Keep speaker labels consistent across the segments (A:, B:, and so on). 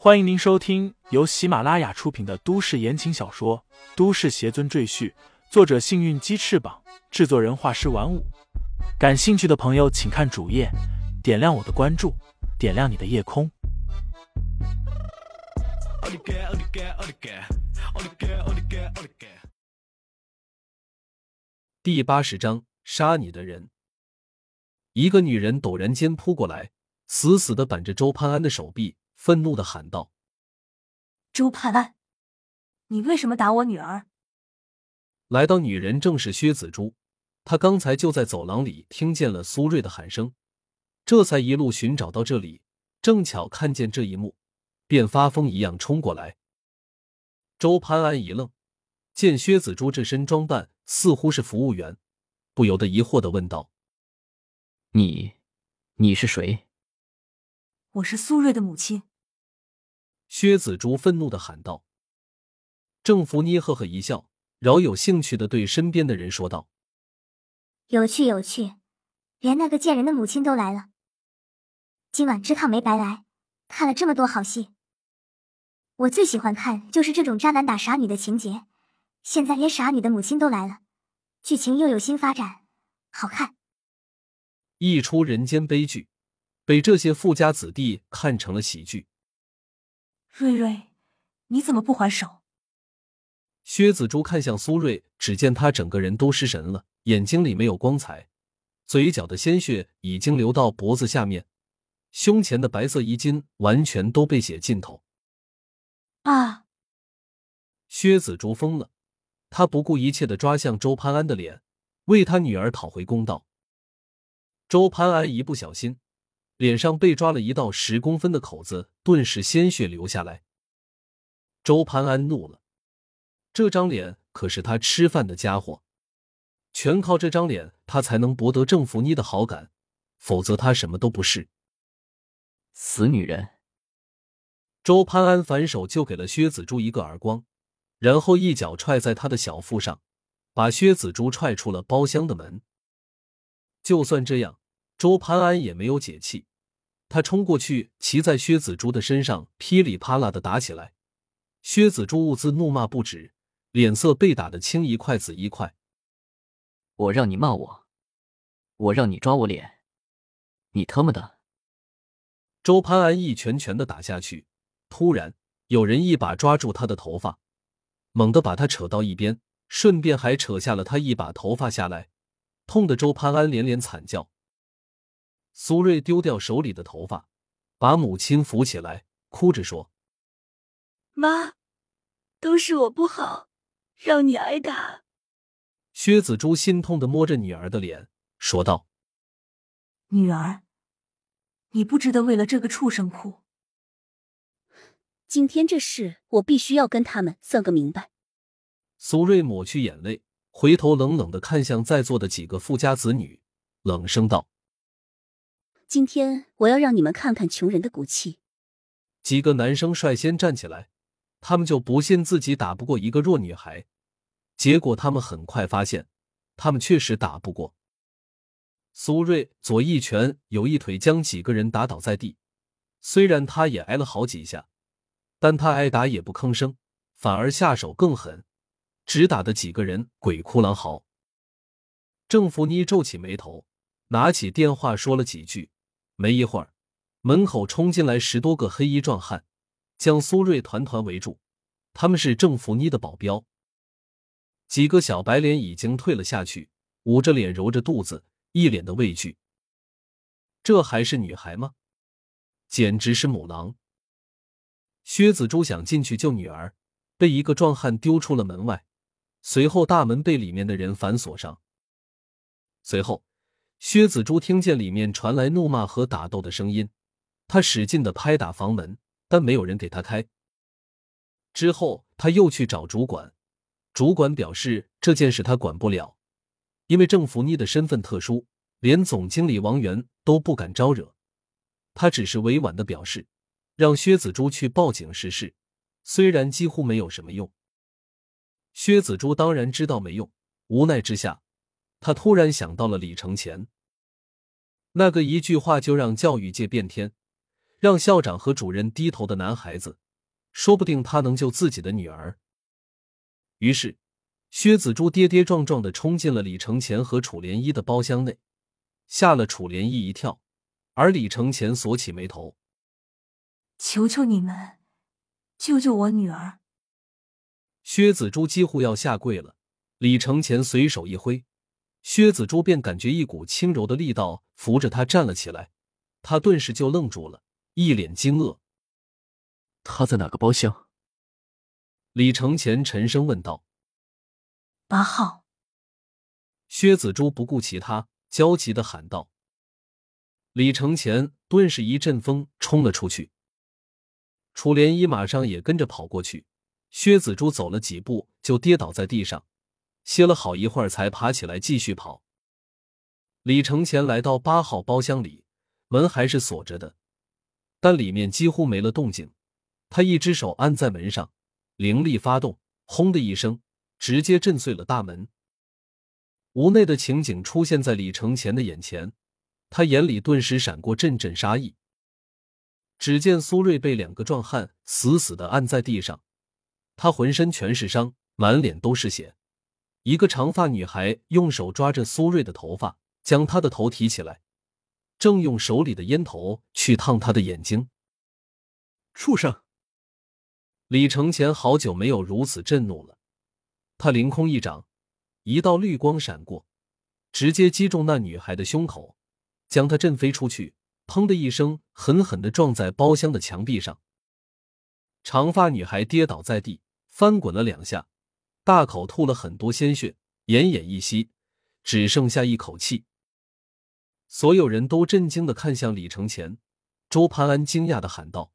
A: 欢迎您收听由喜马拉雅出品的都市言情小说《都市邪尊赘婿》，作者：幸运鸡翅膀，制作人：画师玩五。感兴趣的朋友，请看主页，点亮我的关注，点亮你的夜空。
B: 第八十章，杀你的人。一个女人陡然间扑过来，死死的板着周潘安的手臂。愤怒的喊道：“
C: 周盼安，你为什么打我女儿？”
B: 来到女人正是薛子珠，她刚才就在走廊里听见了苏瑞的喊声，这才一路寻找到这里，正巧看见这一幕，便发疯一样冲过来。周潘安一愣，见薛子珠这身装扮似乎是服务员，不由得疑惑的问道：“
D: 你，你是谁？”
C: 我是苏瑞的母亲。
B: 薛子珠愤怒的喊道。郑福妮呵呵一笑，饶有兴趣的对身边的人说道：“
E: 有趣有趣，连那个贱人的母亲都来了。今晚这趟没白来，看了这么多好戏。我最喜欢看就是这种渣男打傻女的情节，现在连傻女的母亲都来了，剧情又有新发展，好看。
B: 一出人间悲剧。”被这些富家子弟看成了喜剧。
C: 瑞瑞，你怎么不还手？
B: 薛子珠看向苏瑞，只见他整个人都失神了，眼睛里没有光彩，嘴角的鲜血已经流到脖子下面，胸前的白色衣襟完全都被血浸透。
C: 啊！
B: 薛子珠疯了，他不顾一切的抓向周潘安的脸，为他女儿讨回公道。周潘安一不小心。脸上被抓了一道十公分的口子，顿时鲜血流下来。周潘安怒了，这张脸可是他吃饭的家伙，全靠这张脸他才能博得郑福妮的好感，否则他什么都不是。
D: 死女人！
B: 周潘安反手就给了薛子珠一个耳光，然后一脚踹在他的小腹上，把薛子珠踹出了包厢的门。就算这样，周潘安也没有解气。他冲过去，骑在薛子珠的身上，噼里啪啦的打起来。薛子珠兀自怒骂不止，脸色被打得青一块紫一块。
D: 我让你骂我，我让你抓我脸，你他妈的！
B: 周潘安一拳拳的打下去，突然有人一把抓住他的头发，猛地把他扯到一边，顺便还扯下了他一把头发下来，痛的周潘安连连惨叫。苏瑞丢掉手里的头发，把母亲扶起来，哭着说：“
C: 妈，都是我不好，让你挨打。”
B: 薛子珠心痛的摸着女儿的脸，说道：“
C: 女儿，你不值得为了这个畜生哭。
F: 今天这事，我必须要跟他们算个明白。”
B: 苏瑞抹去眼泪，回头冷冷的看向在座的几个富家子女，冷声道。
F: 今天我要让你们看看穷人的骨气。
B: 几个男生率先站起来，他们就不信自己打不过一个弱女孩。结果他们很快发现，他们确实打不过。苏瑞左一拳，右一腿将几个人打倒在地。虽然他也挨了好几下，但他挨打也不吭声，反而下手更狠，只打的几个人鬼哭狼嚎。郑福妮皱起眉头，拿起电话说了几句。没一会儿，门口冲进来十多个黑衣壮汉，将苏瑞团团围住。他们是郑福妮的保镖。几个小白脸已经退了下去，捂着脸揉着肚子，一脸的畏惧。这还是女孩吗？简直是母狼！薛子珠想进去救女儿，被一个壮汉丢出了门外，随后大门被里面的人反锁上。随后。薛子珠听见里面传来怒骂和打斗的声音，他使劲的拍打房门，但没有人给他开。之后他又去找主管，主管表示这件事他管不了，因为郑福妮的身份特殊，连总经理王源都不敢招惹。他只是委婉的表示，让薛子珠去报警试试，虽然几乎没有什么用。薛子珠当然知道没用，无奈之下。他突然想到了李承前，那个一句话就让教育界变天，让校长和主任低头的男孩子，说不定他能救自己的女儿。于是，薛子珠跌跌撞撞的冲进了李承前和楚莲衣的包厢内，吓了楚莲衣一跳，而李承前锁起眉头：“
C: 求求你们，救救我女儿！”
B: 薛子珠几乎要下跪了，李承前随手一挥，薛子珠便感觉一股轻柔的力道扶着她站了起来，她顿时就愣住了，一脸惊愕：“
D: 他在哪个包厢？”
B: 李承前沉声问道：“
C: 八号。”
B: 薛子珠不顾其他，焦急的喊道。李承前顿时一阵风冲了出去，楚莲衣马上也跟着跑过去。薛子珠走了几步，就跌倒在地上，歇了好一会儿才爬起来继续跑。李承前来到八号包厢里，门还是锁着的，但里面几乎没了动静。他一只手按在门上，灵力发动，轰的一声，直接震碎了大门。屋内的情景出现在李承前的眼前，他眼里顿时闪过阵阵杀意。只见苏瑞被两个壮汉死死的按在地上。他浑身全是伤，满脸都是血。一个长发女孩用手抓着苏瑞的头发，将他的头提起来，正用手里的烟头去烫他的眼睛。
A: 畜生！
B: 李承前好久没有如此震怒了，他凌空一掌，一道绿光闪过，直接击中那女孩的胸口，将她震飞出去。砰的一声，狠狠的撞在包厢的墙壁上。长发女孩跌倒在地。翻滚了两下，大口吐了很多鲜血，奄奄一息，只剩下一口气。所有人都震惊的看向李承前，周潘安惊讶的喊道：“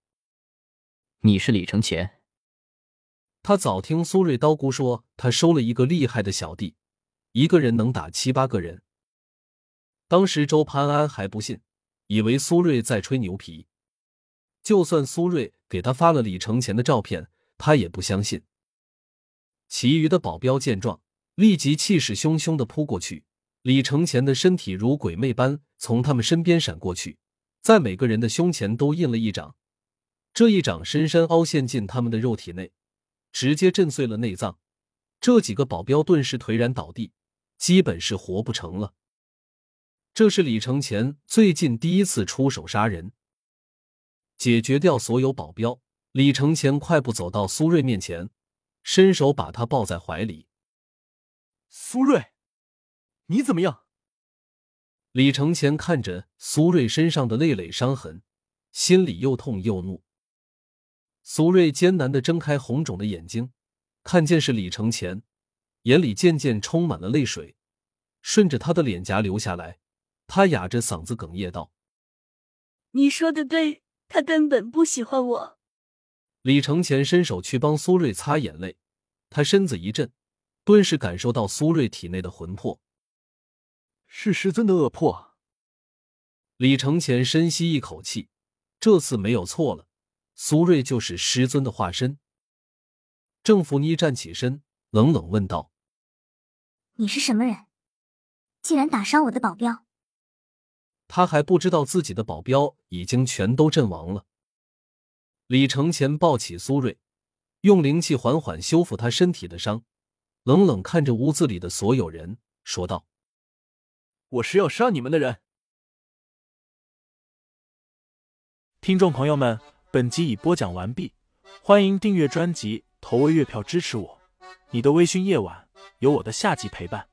D: 你是李承前？”
B: 他早听苏瑞刀姑说，他收了一个厉害的小弟，一个人能打七八个人。当时周潘安还不信，以为苏瑞在吹牛皮。就算苏瑞给他发了李承前的照片，他也不相信。其余的保镖见状，立即气势汹汹的扑过去。李承前的身体如鬼魅般从他们身边闪过去，在每个人的胸前都印了一掌。这一掌深深凹陷进他们的肉体内，直接震碎了内脏。这几个保镖顿时颓然倒地，基本是活不成了。这是李承前最近第一次出手杀人。解决掉所有保镖，李承前快步走到苏瑞面前。伸手把他抱在怀里。
A: 苏瑞，你怎么样？
B: 李承前看着苏瑞身上的累累伤痕，心里又痛又怒。苏瑞艰难的睁开红肿的眼睛，看见是李承前，眼里渐渐充满了泪水，顺着他的脸颊流下来。他哑着嗓子哽咽道：“
C: 你说的对，他根本不喜欢我。”
B: 李承前伸手去帮苏瑞擦眼泪，他身子一震，顿时感受到苏瑞体内的魂魄
A: 是师尊的恶魄。
B: 李承前深吸一口气，这次没有错了，苏瑞就是师尊的化身。郑福妮站起身，冷冷问道：“
E: 你是什么人？竟然打伤我的保镖？”
B: 他还不知道自己的保镖已经全都阵亡了。李承前抱起苏瑞，用灵气缓缓修复他身体的伤，冷冷看着屋子里的所有人，说道：“
A: 我是要杀你们的人。”听众朋友们，本集已播讲完毕，欢迎订阅专辑，投喂月票支持我。你的微醺夜晚，有我的下集陪伴。